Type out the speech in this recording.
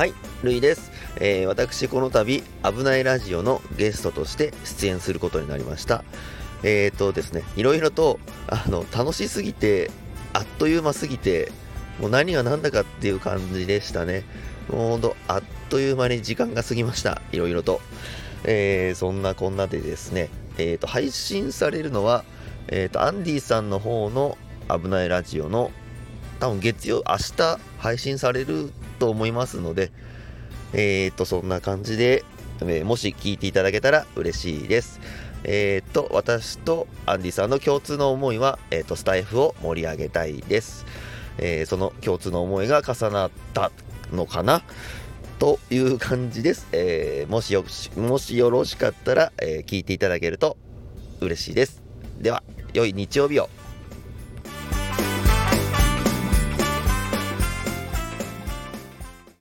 はい、るいです。えー私、この度、危ないラジオのゲストとして出演することになりました。えーとですね、いろいろと、あの、楽しすぎて、あっという間すぎて、もう何が何だかっていう感じでしたね。もうほんと、あっという間に時間が過ぎました。いろいろと。えーそんなこんなでですね、えーと、配信されるのは、えーと、アンディさんの方の危ないラジオの多分月曜、明日配信されると思いますので、えー、と、そんな感じで、えーもし聞いていただけたら嬉しいです。えー、と、私とアンディさんの共通の思いは、えー、と、スタイフを盛り上げたいです。えその共通の思いが重なったのかな？という感じです。えもしよし、もしよろしかったら、え聞いていただけると嬉しいです。では、良い日曜日を。